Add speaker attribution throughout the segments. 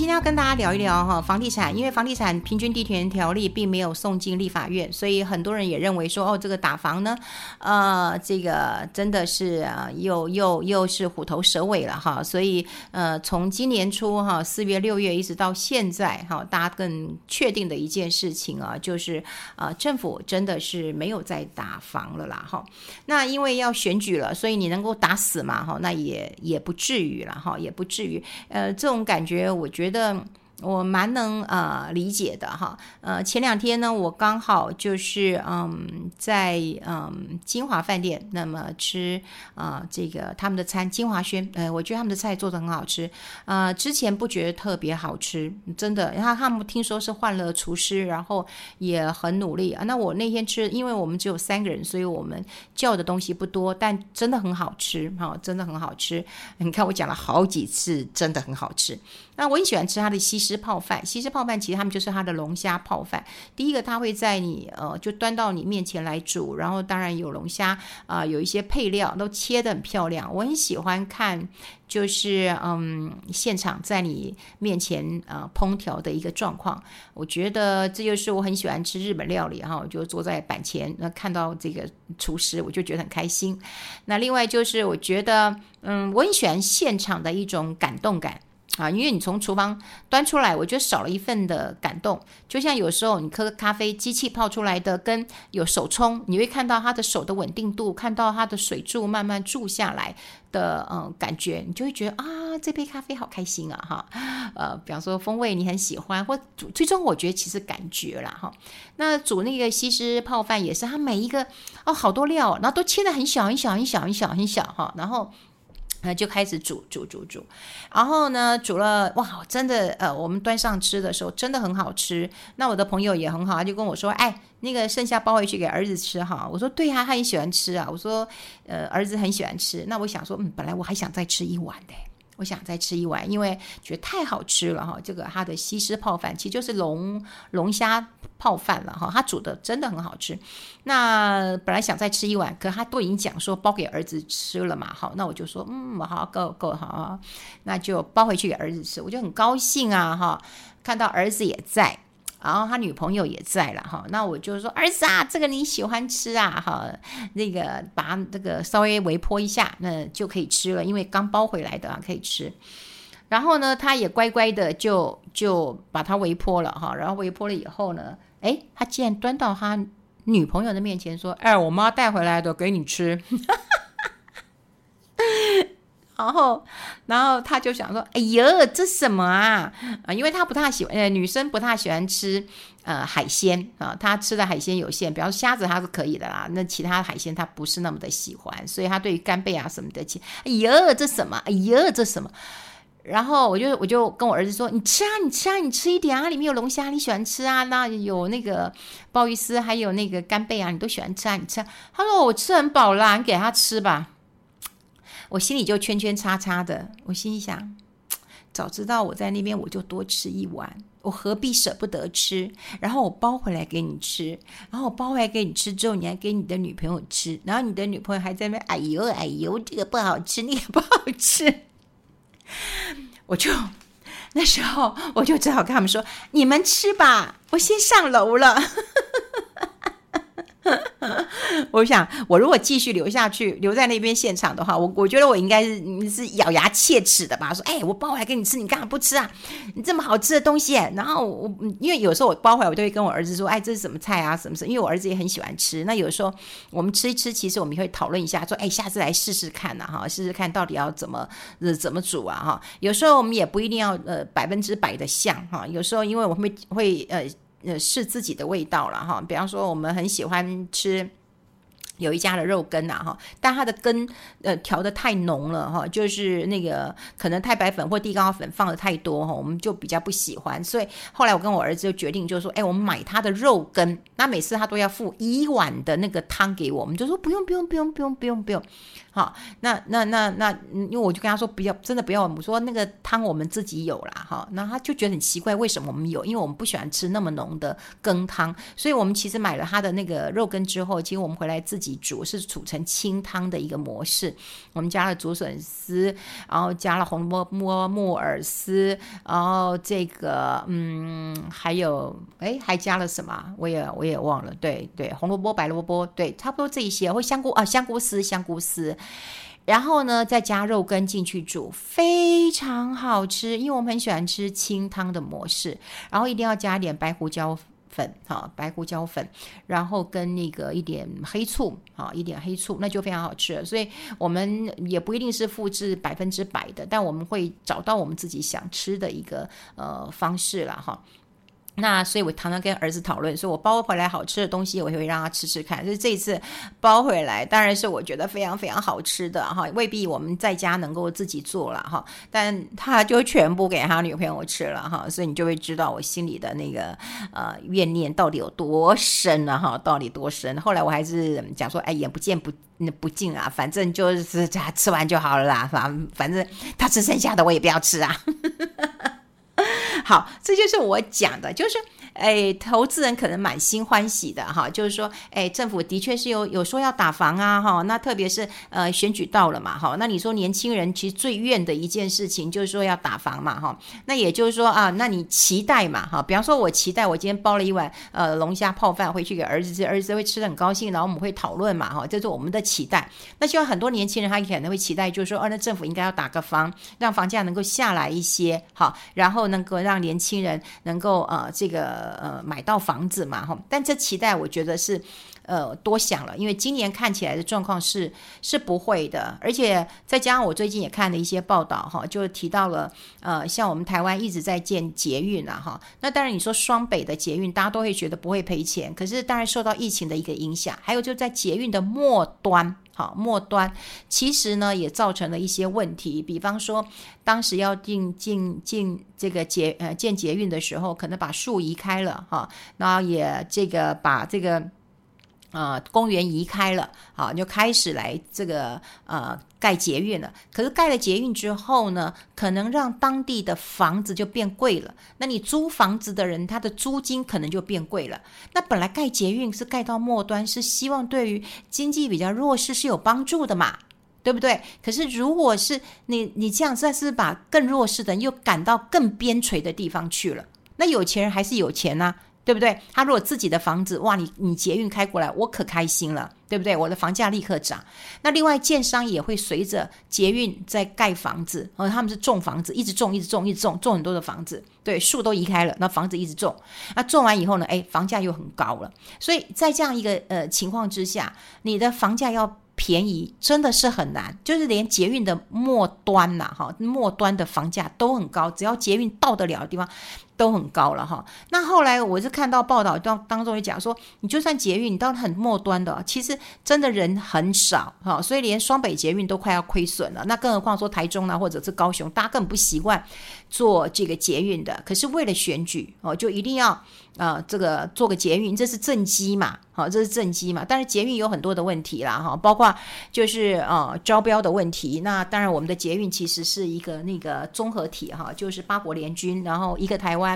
Speaker 1: 今天要跟大家聊一聊哈房地产，因为房地产平均地权条例并没有送进立法院，所以很多人也认为说哦，这个打房呢，呃，这个真的是啊，又又又是虎头蛇尾了哈。所以呃，从今年初哈四月六月一直到现在哈，大家更确定的一件事情啊，就是啊、政府真的是没有再打房了啦哈。那因为要选举了，所以你能够打死嘛哈，那也也不至于了哈，也不至于。呃，这种感觉我觉得。觉得我蛮能呃理解的哈，呃前两天呢，我刚好就是嗯在嗯金华饭店，那么吃啊、这个他们的餐金华轩，呃我觉得他们的菜做的很好吃，呃之前不觉得特别好吃，真的，然后他们听说是换了厨师，然后也很努力啊。那我那天吃，因为我们只有三个人，所以我们叫的东西不多，但真的很好吃哈、真的很好吃。你看我讲了好几次，真的很好吃。那我很喜欢吃它的西施泡饭，西式泡饭其实他们就是它的龙虾泡饭。第一个，它会在你呃就端到你面前来煮，然后当然有龙虾啊、有一些配料都切得很漂亮。我很喜欢看，就是嗯现场在你面前呃烹调的一个状况。我觉得这就是我很喜欢吃日本料理哈，我就坐在板前那看到这个厨师，我就觉得很开心。那另外就是我觉得嗯我很喜欢现场的一种感动感。啊，因为你从厨房端出来，我觉得少了一份的感动。就像有时候你喝咖啡，机器泡出来的跟有手冲，你会看到他的手的稳定度，看到他的水柱慢慢注下来的嗯感觉，你就会觉得啊，这杯咖啡好开心啊哈。呃，比方说风味你很喜欢，或最终我觉得其实感觉啦哈。那煮那个西施泡饭也是，它每一个哦好多料，然后都切得很小很小很小很小很小哈，然后。呃，就开始煮煮煮煮，然后呢，煮了哇，真的，呃，我们端上吃的时候真的很好吃。那我的朋友也很好，他就跟我说，哎，那个剩下包回去给儿子吃哈。我说对呀，他很喜欢吃啊。我说，呃，儿子很喜欢吃。那我想说，嗯，本来我还想再吃一碗的。我想再吃一碗，因为觉得太好吃了哈。这个它的西施泡饭其实就是龙龙虾泡饭了哈，它煮的真的很好吃。那本来想再吃一碗，可他都已经讲说包给儿子吃了嘛。好，那我就说嗯，好够够好，那就包回去给儿子吃。我就很高兴啊哈，看到儿子也在。然后他女朋友也在了哈，那我就说儿子啊，这个你喜欢吃啊哈，那个把这个稍微微波一下，那就可以吃了，因为刚包回来的啊，可以吃。然后呢，他也乖乖的就就把它微泼了哈，然后微泼了以后呢，哎，他竟然端到他女朋友的面前说：“哎，我妈带回来的，给你吃。”然后，然后他就想说：“哎呦，这什么啊？啊，因为他不太喜欢，呃，女生不太喜欢吃呃海鲜啊，他吃的海鲜有限，比方说虾子他是可以的啦，那其他海鲜他不是那么的喜欢，所以他对于干贝啊什么的，哎呦，这什么？哎呦，这什么？然后我就我就跟我儿子说：你吃啊，你吃啊，你吃一点啊，里面有龙虾，你喜欢吃啊？那有那个鲍鱼丝，还有那个干贝啊，你都喜欢吃啊？你吃？他说我吃很饱啦，你给他吃吧。”我心里就圈圈叉叉的，我心里想，早知道我在那边，我就多吃一碗，我何必舍不得吃？然后我包回来给你吃，然后我包回来给你吃之后，你还给你的女朋友吃，然后你的女朋友还在那边，哎呦哎呦，这个不好吃，那个不好吃，我就那时候我就只好跟他们说，你们吃吧，我先上楼了。我想，我如果继续留下去，留在那边现场的话，我我觉得我应该是是咬牙切齿的吧。说，哎，我包回来给你吃，你干嘛不吃啊？你这么好吃的东西，然后我因为有时候我包回来，我都会跟我儿子说，哎，这是什么菜啊？什么什么？因为我儿子也很喜欢吃。那有时候我们吃一吃，其实我们会讨论一下，说，哎，下次来试试看呐，哈，试试看到底要怎么呃怎么煮啊，哈。有时候我们也不一定要呃百分之百的像哈。有时候因为我们会会呃。呃，是自己的味道了哈。比方说，我们很喜欢吃有一家的肉羹呐哈，但它的羹呃调的太浓了哈，就是那个可能太白粉或地瓜粉放的太多哈，我们就比较不喜欢。所以后来我跟我儿子就决定，就是说，哎，我们买他的肉羹，那每次他都要付一碗的那个汤给我们，就说不用不用不用不用不用不用。好，那那那那，因为我就跟他说不要，真的不要。我说那个汤我们自己有啦，哈。那他就觉得很奇怪，为什么我们有？因为我们不喜欢吃那么浓的羹汤，所以我们其实买了他的那个肉羹之后，其实我们回来自己。煮，是煮成清汤的一个模式。我们加了竹笋丝，然后加了红萝卜木耳丝，然后这个嗯，还有哎，还加了什么？我也我也忘了。对对，红萝卜、白萝卜，对，差不多这一些。或香菇啊，香菇丝，香菇丝。然后呢，再加肉羹进去煮，非常好吃。因为我们很喜欢吃清汤的模式，然后一定要加点白胡椒粉，哈，白胡椒粉，然后跟那个一点黑醋，啊，一点黑醋，那就非常好吃。所以我们也不一定是复制百分之百的，但我们会找到我们自己想吃的一个呃方式了，哈。那所以，我常常跟儿子讨论，说我包回来好吃的东西，我会让他吃吃看。所以这一次包回来，当然是我觉得非常非常好吃的哈，未必我们在家能够自己做了哈，但他就全部给他女朋友吃了哈，所以你就会知道我心里的那个呃怨念到底有多深了哈，到底多深。后来我还是讲说，哎，眼不见不那不净啊，反正就是他吃完就好了啦，反反正他吃剩下的我也不要吃啊。好，这就是我讲的，就是。哎，投资人可能满心欢喜的哈，就是说，哎，政府的确是有有说要打房啊哈，那特别是呃选举到了嘛哈，那你说年轻人其实最怨的一件事情就是说要打房嘛哈，那也就是说啊，那你期待嘛哈，比方说我期待我今天包了一碗呃龙虾泡饭回去给儿子吃，儿子会吃得很高兴，然后我们会讨论嘛哈，这是我们的期待。那希望很多年轻人他可能会期待，就是说，哦，那政府应该要打个房，让房价能够下来一些好，然后能够让让年轻人能够呃这个。呃，买到房子嘛，哈，但这期待我觉得是，呃，多想了，因为今年看起来的状况是是不会的，而且再加上我最近也看了一些报道，哈，就提到了，呃，像我们台湾一直在建捷运啊，哈，那当然你说双北的捷运，大家都会觉得不会赔钱，可是当然受到疫情的一个影响，还有就在捷运的末端。好，末端其实呢也造成了一些问题，比方说当时要进进进这个捷呃建捷运的时候，可能把树移开了哈，然后也这个把这个。啊、公园移开了，好，就开始来这个呃盖捷运了。可是盖了捷运之后呢，可能让当地的房子就变贵了。那你租房子的人，他的租金可能就变贵了。那本来盖捷运是盖到末端，是希望对于经济比较弱势是有帮助的嘛，对不对？可是如果是你你这样算，是把更弱势的人又赶到更边陲的地方去了。那有钱人还是有钱呐、对不对？他如果自己的房子，哇，你你捷运开过来，我可开心了，对不对？我的房价立刻涨。那另外，建商也会随着捷运在盖房子，哦，他们是种房子，一直种，一直种，一直种，种很多的房子，对，树都移开了，那房子一直种。那种完以后呢，哎，房价又很高了。所以在这样一个呃情况之下，你的房价要便宜真的是很难，就是连捷运的末端呐，哈，末端的房价都很高，只要捷运到得了的地方。都很高了哈，那后来我是看到报道当当中也讲说，你就算捷运，你到很末端的，其实真的人很少哈，所以连双北捷运都快要亏损了，那更何况说台中呢，或者是高雄，大家根本不习惯做这个捷运的，可是为了选举哦，就一定要啊、呃、这个做个捷运，这是政绩嘛，好，这是政绩嘛，但是捷运有很多的问题啦哈，包括就是、呃、招标的问题，那当然我们的捷运其实是一个那个综合体哈，就是八国联军，然后一个台湾。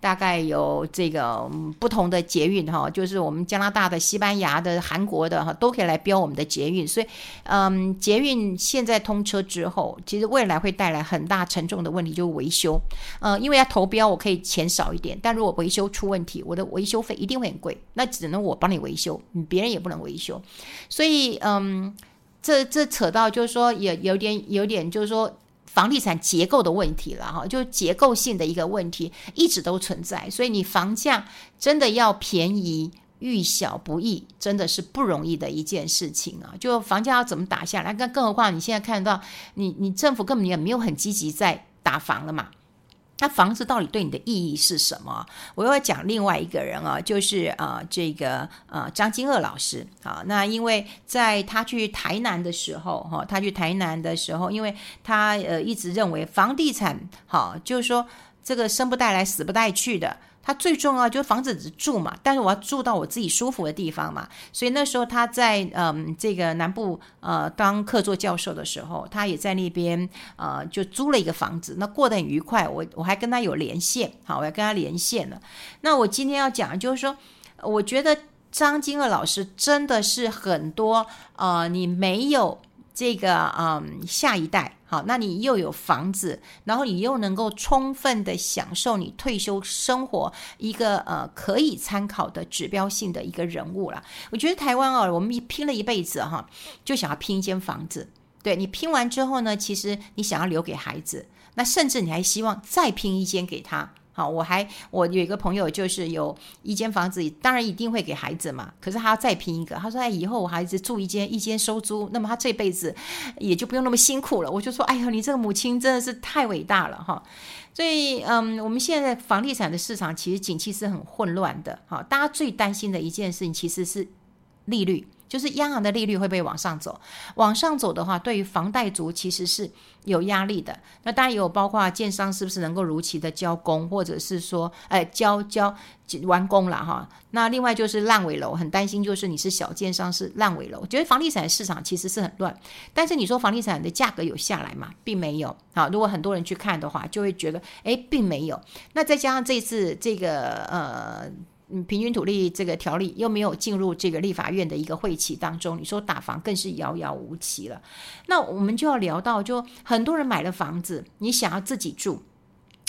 Speaker 1: 大概有这个不同的捷运哈，就是我们加拿大的、西班牙的、韩国的哈，都可以来标我们的捷运。所以，嗯，捷运现在通车之后，其实未来会带来很大沉重的问题，就是维修。呃，因为要投标，我可以钱少一点，但如果维修出问题，我的维修费一定会很贵，那只能我帮你维修，别人也不能维修。所以，嗯，这这扯到就是说，也有点有点就是说。房地产结构的问题了哈，就结构性的一个问题一直都存在，所以你房价真的要便宜，遇小不易，真的是不容易的一件事情啊！就房价要怎么打下来？更更何况你现在看到，你你政府根本也没有很积极在打房了嘛。那房子到底对你的意义是什么？我又要讲另外一个人啊，就是啊、这个呃张金鶚老师啊。那因为在他去台南的时候，哈，他去台南的时候，因为他呃一直认为房地产好，就是说这个生不带来，死不带去的。他最重要就是房子只住嘛，但是我要住到我自己舒服的地方嘛。所以那时候他在嗯这个南部呃当客座教授的时候，他也在那边呃就租了一个房子，那过得很愉快。我我还跟他有连线，好，我要跟他连线了。那我今天要讲就是说，我觉得张金鶚老师真的是很多呃，你没有这个嗯下一代。好，那你又有房子，然后你又能够充分的享受你退休生活一个呃可以参考的指标性的一个人物了。我觉得台湾哦，我们拼了一辈子哈，就想要拼一间房子。对，你拼完之后呢，其实你想要留给孩子，那甚至你还希望再拼一间给他。好，我还我有一个朋友，就是有一间房子，当然一定会给孩子嘛。可是他要再拼一个，他说：“哎，以后我孩子住一间，一间收租，那么他这辈子也就不用那么辛苦了。”我就说：“哎呀，你这个母亲真的是太伟大了哈！”所以，嗯，我们现在房地产的市场其实景气是很混乱的。哈，大家最担心的一件事情其实是利率。就是央行的利率会不会往上走？往上走的话，对于房贷族其实是有压力的。那当然也有包括建商是不是能够如期的交工，或者是说，哎，交交完工了哈。那另外就是烂尾楼，很担心就是你是小建商是烂尾楼。觉得房地产市场其实是很乱，但是你说房地产的价格有下来吗？并没有。好，如果很多人去看的话，就会觉得，哎，并没有。那再加上这次这个呃。嗯，平均土地这个条例又没有进入这个立法院的一个会期当中，你说打房更是遥遥无期了。那我们就要聊到，就很多人买了房子，你想要自己住，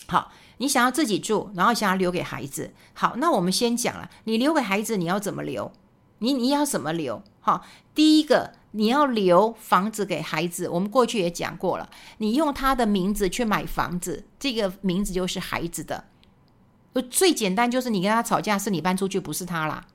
Speaker 1: 好，你想要自己住，然后想要留给孩子。好，那我们先讲了，你留给孩子，你要怎么留？你你要怎么留？好，第一个你要留房子给孩子，我们过去也讲过了，你用他的名字去买房子，这个名字就是孩子的。最简单就是你跟他吵架，是你搬出去，不是他啦，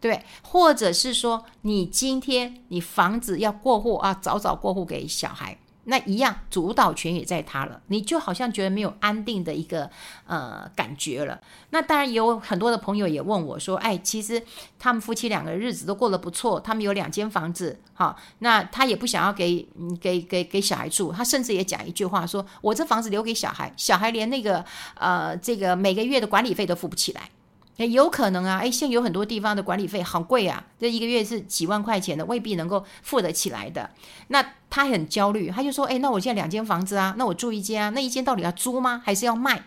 Speaker 1: 对，或者是说你今天你房子要过户啊，早早过户给小孩。那一样主导权也在他了，你就好像觉得没有安定的一个呃感觉了。那当然有很多的朋友也问我说：“哎，其实他们夫妻两个日子都过得不错，他们有两间房子，好，那他也不想要给给给给小孩住，他甚至也讲一句话说：我这房子留给小孩，小孩连那个呃这个每个月的管理费都付不起来。”也有可能啊，哎，现在有很多地方的管理费好贵啊，这一个月是几万块钱的，未必能够付得起来的。那他很焦虑，他就说：“哎，那我现在两间房子啊，那我住一间啊，那一间到底要租吗？还是要卖？”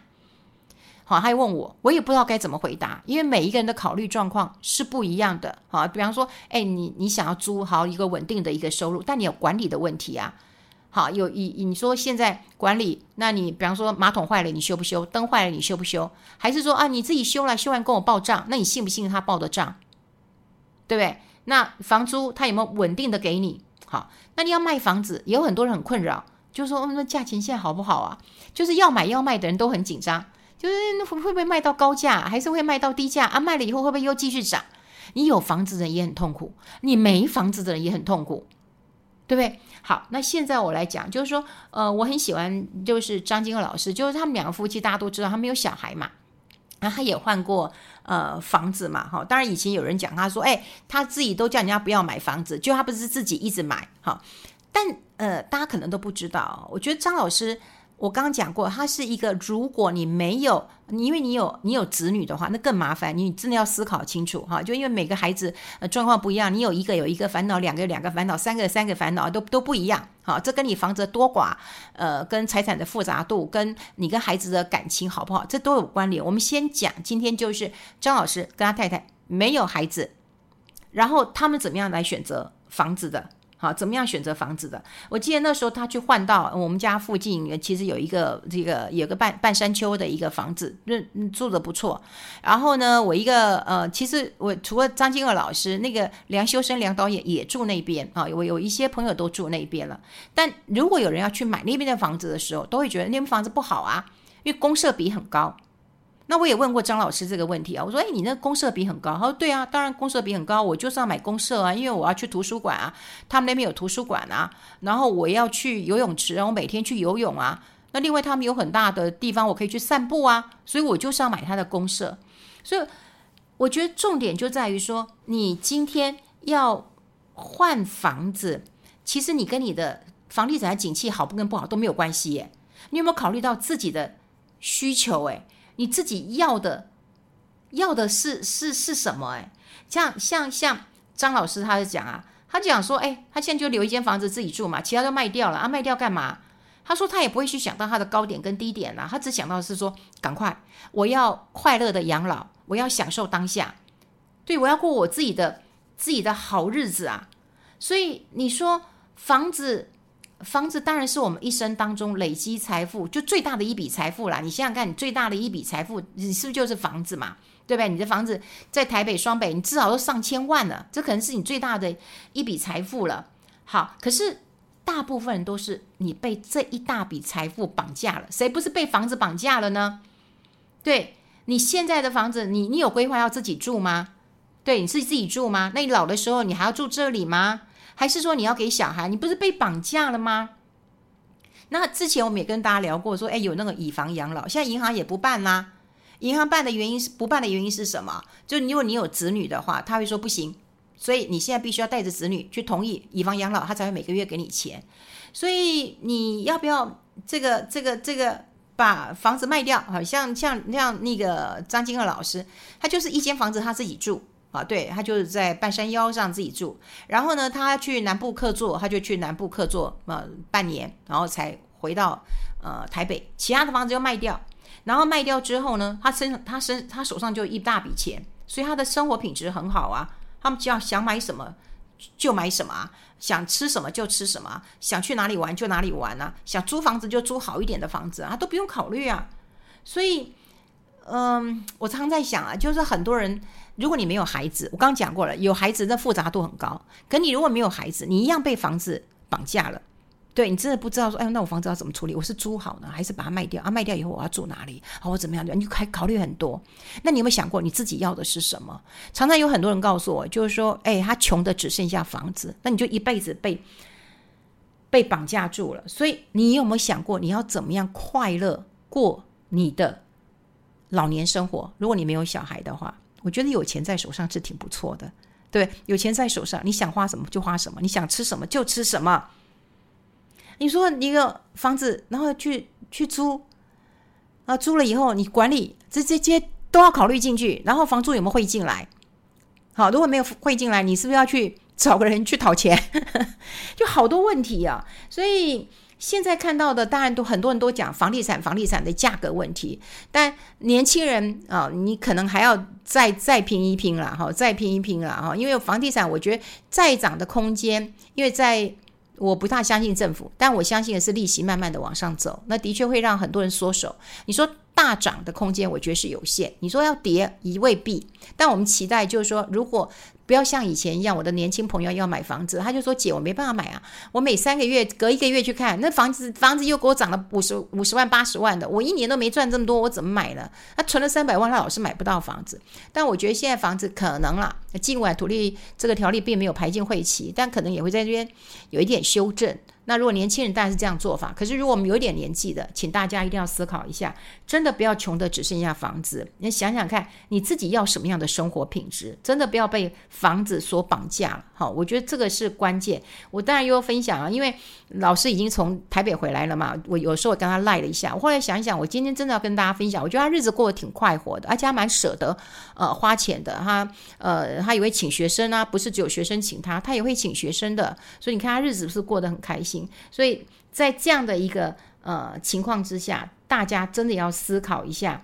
Speaker 1: 好，他又问我，我也不知道该怎么回答，因为每一个人的考虑状况是不一样的。好，比方说，哎，你你想要租好一个稳定的一个收入，但你有管理的问题啊。好，有以你说现在管理，那你比方说马桶坏了，你修不修？灯坏了，你修不修？还是说啊，你自己修了，修完跟我报账？那你信不信他报的账？对不对？那房租他有没有稳定的给你？好，那你要卖房子，也有很多人很困扰，就是说，那价钱现在好不好啊？就是要买要卖的人都很紧张，就是会会不会卖到高价，还是会卖到低价啊？卖了以后会不会又继续涨？你有房子的人也很痛苦，你没房子的人也很痛苦。对不对？好，那现在我来讲，就是说，呃，我很喜欢，就是张金鶚老师，就是他们两个夫妻，大家都知道，他们有小孩嘛，然后他也换过呃房子嘛，哈，当然以前有人讲他说，哎，他自己都叫人家不要买房子，就他不是自己一直买，哈，但呃，大家可能都不知道，我觉得张老师。我刚刚讲过，他是一个，如果你没有，因为你有你有子女的话，那更麻烦。你真的要思考清楚哈，就因为每个孩子呃状况不一样，你有一个有一个烦恼，两个有两个烦恼，三个三个烦恼都都不一样。好，这跟你房子多寡，呃，跟财产的复杂度，跟你跟孩子的感情好不好，这都有关联。我们先讲，今天就是张老师跟他太太没有孩子，然后他们怎么样来选择房子的。好，怎么样选择房子的？我记得那时候他去换到我们家附近，其实有一个这个有个半半山丘的一个房子，住的不错。然后呢，我一个呃，其实我除了张金鶚老师，那个梁修身梁导演也住那边啊，我有一些朋友都住那边了。但如果有人要去买那边的房子的时候，都会觉得那边房子不好啊，因为公设比很高。那我也问过张老师这个问题啊，我说：“哎，你那公设比很高。”他说：“对啊，当然公设比很高，我就是要买公设啊，因为我要去图书馆啊，他们那边有图书馆啊，然后我要去游泳池，然后每天去游泳啊。那另外他们有很大的地方，我可以去散步啊，所以我就是要买他的公设。所以我觉得重点就在于说，你今天要换房子，其实你跟你的房地产的景气好不跟不好都没有关系耶。你有没有考虑到自己的需求？哎。你自己要的，要的是是是什么？哎，像像像张老师，他就讲啊，他讲说，哎，他现在就留一间房子自己住嘛，其他都卖掉了啊，卖掉干嘛？他说他也不会去想到他的高点跟低点啦，他只想到是说，赶快，我要快乐的养老，我要享受当下。对，我要过我自己的自己的好日子啊。所以你说房子，房子当然是我们一生当中累积财富就最大的一笔财富啦。你想想看，你最大的一笔财富，你是不是就是房子嘛？对不对？你的房子在台北、双北，你至少都上千万了，这可能是你最大的一笔财富了。好，可是大部分人都是你被这一大笔财富绑架了，谁不是被房子绑架了呢？对，你现在的房子，你你有规划要自己住吗？对，你是自己住吗？那你老的时候你还要住这里吗？还是说你要给小孩？你不是被绑架了吗？那之前我们也跟大家聊过，说，哎，有那个以房养老，现在银行也不办啦。银行办的原因是不办的原因是什么？就如果你有子女的话，他会说不行，所以你现在必须要带着子女去同意以房养老，他才会每个月给你钱。所以你要不要这个这个这个把房子卖掉？好像像像那个张金鹤老师，他就是一间房子他自己住啊，对，他就是在半山腰上自己住。然后呢，他去南部客座，他就去南部客座呃半年，然后才回到呃台北，其他的房子就卖掉。然后卖掉之后呢，他身他身他手上就一大笔钱，所以他的生活品质很好啊。他们只要想买什么就买什么啊，想吃什么就吃什么，想去哪里玩就哪里玩啊，想租房子就租好一点的房子啊，都不用考虑啊。所以，嗯，我常在想啊，就是很多人，如果你没有孩子，我刚刚讲过了，有孩子那复杂度很高。可你如果没有孩子，你一样被房子绑架了。对，你真的不知道说，哎，那我房子要怎么处理？我是租好呢，还是把它卖掉？啊，卖掉以后我要住哪里？好，我怎么样？你就还考虑很多。那你有没有想过你自己要的是什么？常常有很多人告诉我，就是说，哎，他穷的只剩下房子，那你就一辈子被被绑架住了。所以你有没有想过，你要怎么样快乐过你的老年生活？如果你没有小孩的话，我觉得有钱在手上是挺不错的。对，有钱在手上，你想花什么就花什么，你想吃什么就吃什么。你说一个房子，然后去去租，啊，租了以后你管理这这些都要考虑进去，然后房租有没有汇进来？好，如果没有汇进来，你是不是要去找个人去讨钱？就好多问题啊！所以现在看到的，当然都很多人都讲房地产，房地产的价格问题，但年轻人啊，你可能还要再再拼一拼了哈，再拼一拼了哈，因为房地产我觉得再涨的空间，因为在。我不大相信政府，但我相信的是利息慢慢的往上走，那的确会让很多人缩手。你说大涨的空间，我觉得是有限。你说要跌，也未必。但我们期待就是说，如果不要像以前一样，我的年轻朋友要买房子，他就说：“姐，我没办法买啊，我每三个月隔一个月去看那房子，房子又给我涨了五十五十万八十万的，我一年都没赚这么多，我怎么买呢？他存了三百万，他老是买不到房子。但我觉得现在房子可能啦，尽管土地这个条例并没有排进会期，但可能也会在这边有一点修正。”那如果年轻人当然是这样做法，可是如果我们有点年纪的，请大家一定要思考一下，真的不要穷的只剩下房子。你想想看，你自己要什么样的生活品质？真的不要被房子所绑架了。好，我觉得这个是关键。我当然又要分享啊，因为老师已经从台北回来了嘛。我有时候跟他赖了一下，我后来想一想，我今天真的要跟大家分享，我觉得他日子过得挺快活的，而且他蛮舍得呃花钱的。他呃他也会请学生啊，不是只有学生请他，他也会请学生的。所以你看他日子是过得很开心所以在这样的一个呃情况之下，大家真的要思考一下，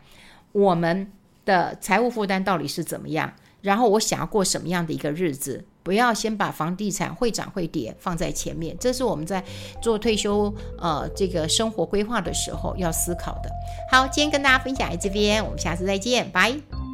Speaker 1: 我们的财务负担到底是怎么样？然后我想要过什么样的一个日子？不要先把房地产会涨会跌放在前面，这是我们在做退休呃这个生活规划的时候要思考的。好，今天跟大家分享在这边，我们下次再见，拜。